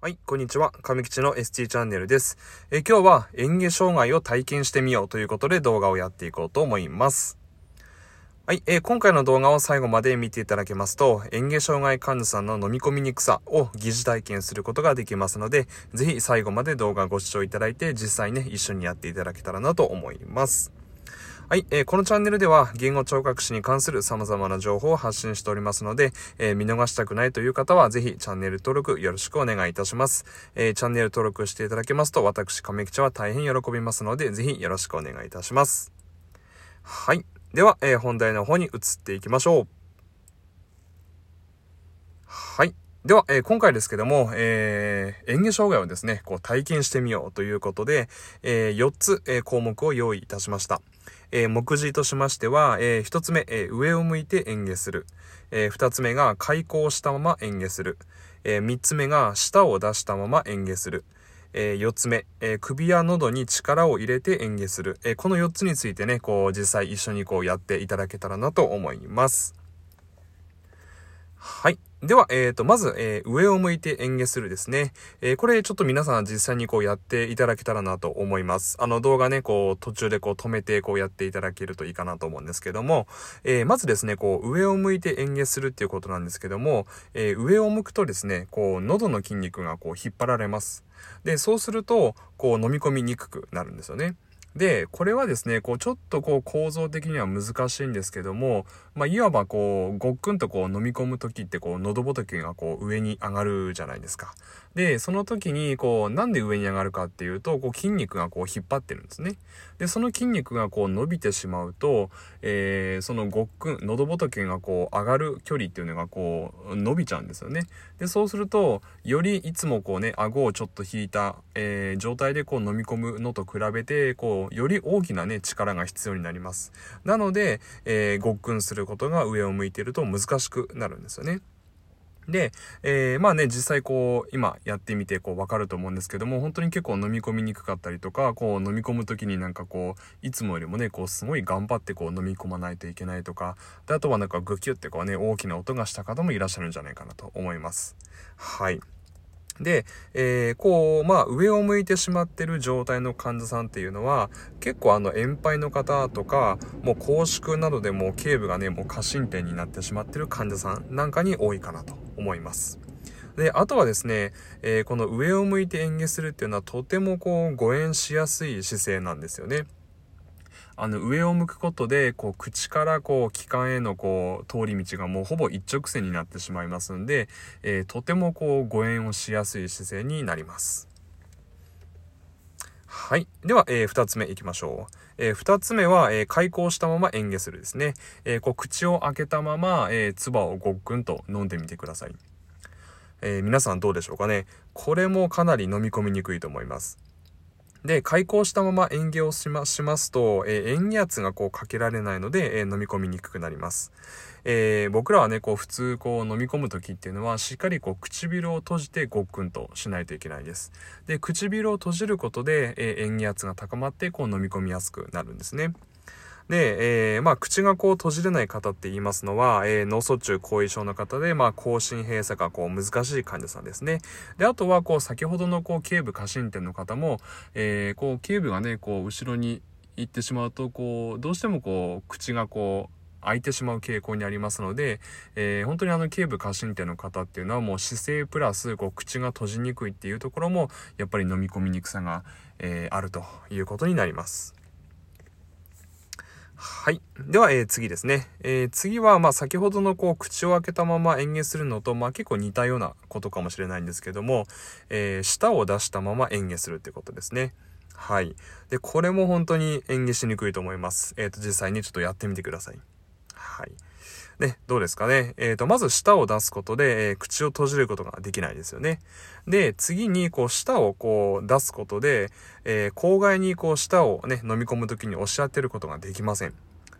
はい、こんにちは。上吉の ST チャンネルです。え今日は演芸障害を体験してみようということで動画をやっていこうと思います。はい、えー、今回の動画を最後まで見ていただけますと、演芸障害患者さんの飲み込みにくさを疑似体験することができますので、ぜひ最後まで動画ご視聴いただいて、実際ね、一緒にやっていただけたらなと思います。はい、えー、このチャンネルでは言語聴覚士に関する様々な情報を発信しておりますので、えー、見逃したくないという方はぜひチャンネル登録よろしくお願いいたします。えー、チャンネル登録していただけますと私、亀吉は大変喜びますので、ぜひよろしくお願いいたします。はい。では、え本題の方に移っていきましょう。はい。では、えー、今回ですけども、えー、演技障害をですね、こう体験してみようということで、えー、4つ、え項目を用意いたしました。えー、目次としましては、えー、一つ目、え、上を向いて演芸する。えー、二つ目が開口したまま演芸する。えー、三つ目が舌を出したまま演芸する。えー、4つ目、えー、首や喉に力を入れて演芸する。えー、この4つについてね、こう、実際一緒にこうやっていただけたらなと思います。はい。では、えっ、ー、と、まず、えー、上を向いて演芸するですね。えー、これちょっと皆さん実際にこうやっていただけたらなと思います。あの動画ね、こう途中でこう止めてこうやっていただけるといいかなと思うんですけども、えまずですね、こう上を向いて演芸するっていうことなんですけども、え上を向くとですね、こう喉の筋肉がこう引っ張られます。で、そうすると、こう飲み込みにくくなるんですよね。で、これはですね、こう、ちょっとこう、構造的には難しいんですけども、まあ、いわばこう、ごっくんとこう、飲み込む時って、こう、喉仏がこう、上に上がるじゃないですか。で、その時に、こう、なんで上に上がるかっていうと、こう、筋肉がこう、引っ張ってるんですね。で、その筋肉がこう、伸びてしまうと、えー、そのごっくん、喉仏がこう、上がる距離っていうのがこう、伸びちゃうんですよね。で、そうすると、よりいつもこうね、顎をちょっと引いた、えー、状態でこう、飲み込むのと比べて、こう、より大きなね、力が必要になります。なので、えー、ごっくんすることが上を向いていると難しくなるんですよね。で、えー、まあね、実際こう、今やってみてこうわかると思うんですけども、本当に結構飲み込みにくかったりとか、こう飲み込む時になんかこう、いつもよりもね、こうすごい頑張ってこう飲み込まないといけないとか、で、あとはなんかグキュってこうね、大きな音がした方もいらっしゃるんじゃないかなと思います。はい。で、えー、こう、まあ、上を向いてしまってる状態の患者さんっていうのは、結構あの、遠配の方とか、もう拘縮などでも頸部がね、もう過伸点になってしまってる患者さんなんかに多いかなと思います。で、あとはですね、えー、この上を向いて演芸するっていうのはとてもこう、誤嚥しやすい姿勢なんですよね。あの上を向くことでこう口からこう気管へのこう通り道がもうほぼ一直線になってしまいますんで、えー、とてもこう誤嚥をしやすい姿勢になります。はい。では、えー、二つ目いきましょう。えー、二つ目は、えー、開口したまま演芸するですね。えー、こう口を開けたまま、えー、唾をごっくんと飲んでみてください。えー、皆さんどうでしょうかね。これもかなり飲み込みにくいと思います。で、開口したまま演芸をしましますと、えー、演技圧がこうかけられないので、えー、飲み込みにくくなります。えー、僕らはね、こう普通こう飲み込む時っていうのは、しっかりこう唇を閉じてごっくんとしないといけないです。で、唇を閉じることで、えー、演技圧が高まってこう飲み込みやすくなるんですね。で、えー、まあ、口がこう閉じれない方って言いますのは、えー、脳卒中後遺症の方で、まあ、口唇閉鎖がこう難しい患者さんですね。で、あとはこう先ほどのこう頸部過伸点の方も、えー、こう頸部がね、こう後ろに行ってしまうと、こう、どうしてもこう、口がこう、開いてしまう傾向にありますので、えー、本当にあの頸部過伸点の方っていうのはもう姿勢プラスこう口が閉じにくいっていうところもやっぱり飲み込みにくさが、えー、あるということになります。はい。では、えー、次ですね。えー、次は、まあ、先ほどのこう、口を開けたまま演芸するのと、まあ、結構似たようなことかもしれないんですけども、えー、舌を出したまま演芸するってことですね。はい。で、これも本当に演技しにくいと思います。えっ、と、実際にちょっとやってみてください。はい。ね、どうですかね。えっ、ー、と、まず舌を出すことで、えー、口を閉じることができないですよね。で、次に、こう、舌をこう出すことで、えー、口外にこう、舌をね、飲み込むときに押し当てることができません。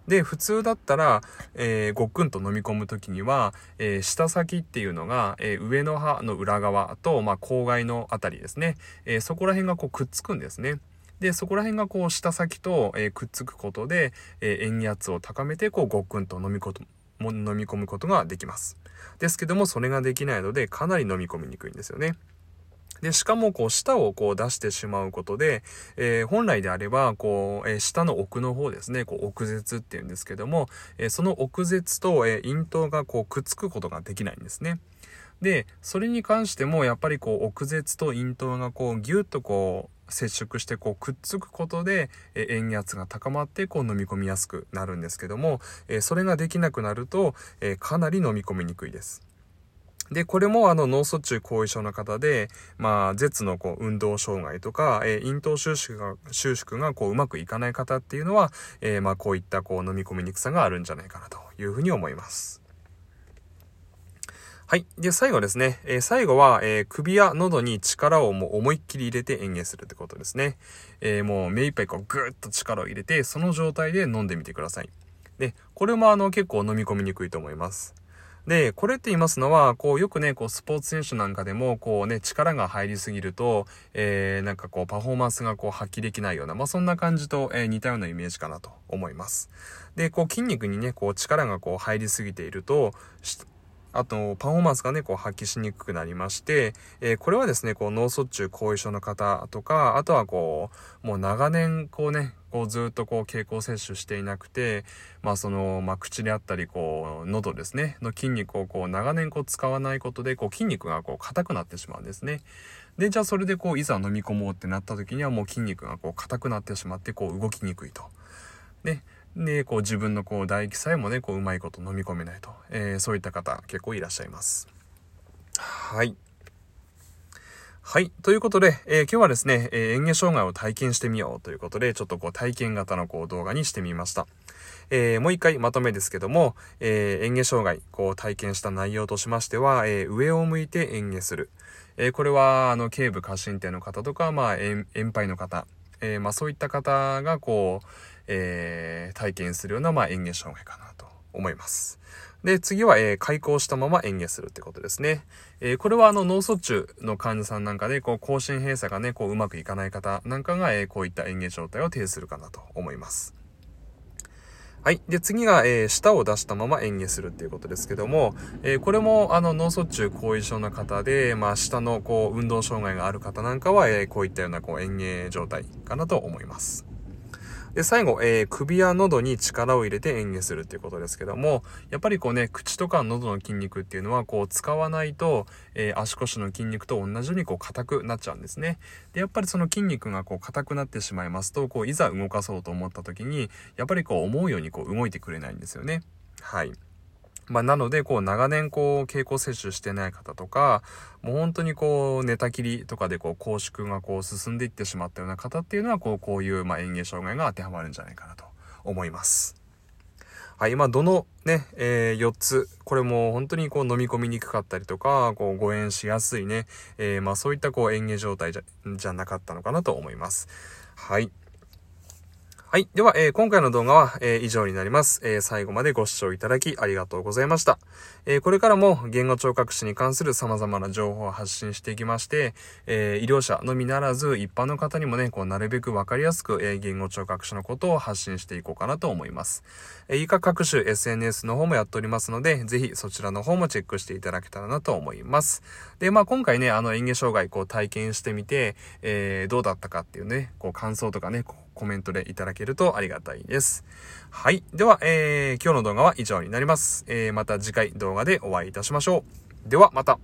で、普通だったら、えー、ごっくんと飲み込むときには、えー、舌先っていうのが、えー、上の歯の裏側と、まあ、口外のあたりですね。えそこら辺がこうくっつくんですね。で、そこら辺がこう、舌先と、えくっつくことで、え塩圧を高めて、こう、ごっくんと飲み込も飲み込むことができます。ですけども、それができないので、かなり飲み込みにくいんですよね。で、しかも、こう、舌をこう出してしまうことで、えー、本来であれば、こう、えー、舌の奥の方ですね、こう、奥舌っていうんですけども、えー、その奥舌と、え咽頭がこう、くっつくことができないんですね。で、それに関しても、やっぱりこう、奥舌と咽頭がこう、ぎゅっとこう、接触してこうくっつくことで、え塩圧が高まってこう飲み込みやすくなるんですけども、えそれができなくなると、えかなり飲み込みにくいです。で、これもあの脳卒中後遺症の方で、まあ、舌のこう運動障害とか、えー、咽頭収縮が、収縮がこううまくいかない方っていうのは、えー、まあ、こういったこう飲み込みにくさがあるんじゃないかなというふうに思います。はい。で、最後ですね。えー、最後は、えー、首や喉に力をもう思いっきり入れて演芸するってことですね。えー、もう目いっぱいこうぐーっと力を入れて、その状態で飲んでみてください。で、これもあの結構飲み込みにくいと思います。で、これって言いますのは、こう、よくね、こう、スポーツ選手なんかでも、こうね、力が入りすぎると、えー、なんかこう、パフォーマンスがこう、発揮できないような、まあ、そんな感じと、えー、似たようなイメージかなと思います。で、こう、筋肉にね、こう、力がこう、入りすぎていると、あと、パフォーマンスがね、こう発揮しにくくなりまして、えー、これはですね、こう脳卒中後遺症の方とか、あとはこう、もう長年こうね、こうずっとこう経口摂取していなくて、まあその、まあ口であったり、こう、喉ですね、の筋肉をこう長年こう使わないことで、こう筋肉がこう硬くなってしまうんですね。で、じゃあそれでこう、いざ飲み込もうってなった時にはもう筋肉がこう硬くなってしまって、こう動きにくいと。で、で、こう自分のこう唾液さえもね、こううまいこと飲み込めないと。えー、そういった方結構いらっしゃいます。はい。はい。ということで、えー、今日はですね、えー、演芸障害を体験してみようということで、ちょっとこう体験型のこう動画にしてみました。えー、もう一回まとめですけども、えー、演芸障害、こう体験した内容としましては、え、上を向いて演芸する。えこれは、あの、頸部過伸点の方とか、まあ、え遠配の方、えまあ、そういった方が、こう、えー、体験するような、まあ、演芸障害かなと思います。で、次は、えー、開口したまま演芸するってことですね。えー、これはあの脳卒中の患者さんなんかで、こう、更新閉鎖がね、こう、うまくいかない方なんかが、えー、こういった演芸状態を呈するかなと思います。はい。で、次が、えー、舌を出したまま演芸するっていうことですけども、えー、これも、あの、脳卒中後遺症の方で、まあ、舌の、こう、運動障害がある方なんかは、えー、こういったような、こう、演芸状態かなと思います。で、最後、えー、首や喉に力を入れて演技するっていうことですけども、やっぱりこうね、口とか喉の筋肉っていうのは、こう使わないと、えー、足腰の筋肉と同じようにこう硬くなっちゃうんですね。で、やっぱりその筋肉がこう硬くなってしまいますと、こういざ動かそうと思った時に、やっぱりこう思うようにこう動いてくれないんですよね。はい。まあ、なので、こう、長年、こう、経口摂取してない方とか、もう本当にこう、寝たきりとかで、こう、拘縮がこう、進んでいってしまったような方っていうのは、こう、こういう、まあ、園芸障害が当てはまるんじゃないかなと思います。はい、まあ、どのね、えー、4つ、これも本当にこう飲み込みにくかったりとか、こう誤嚥しやすいね、えー、まあそういったこう園芸状態じゃ、じゃなかったのかなと思います。はい。はい。では、えー、今回の動画は、えー、以上になります、えー、最後までご視聴いただきありがとうございました。えこれからも言語聴覚士に関する様々な情報を発信していきまして、え医療者のみならず一般の方にもね、こうなるべくわかりやすく、え言語聴覚士のことを発信していこうかなと思います。え以下各種 SNS の方もやっておりますので、ぜひそちらの方もチェックしていただけたらなと思います。で、まあ今回ね、あの演芸障害こう体験してみて、えどうだったかっていうね、こう感想とかね、コメントでいただけるとありがたいです。はい。では、えー、今日の動画は以上になります。えー、また次回動画でお会いいたしましょう。では、また。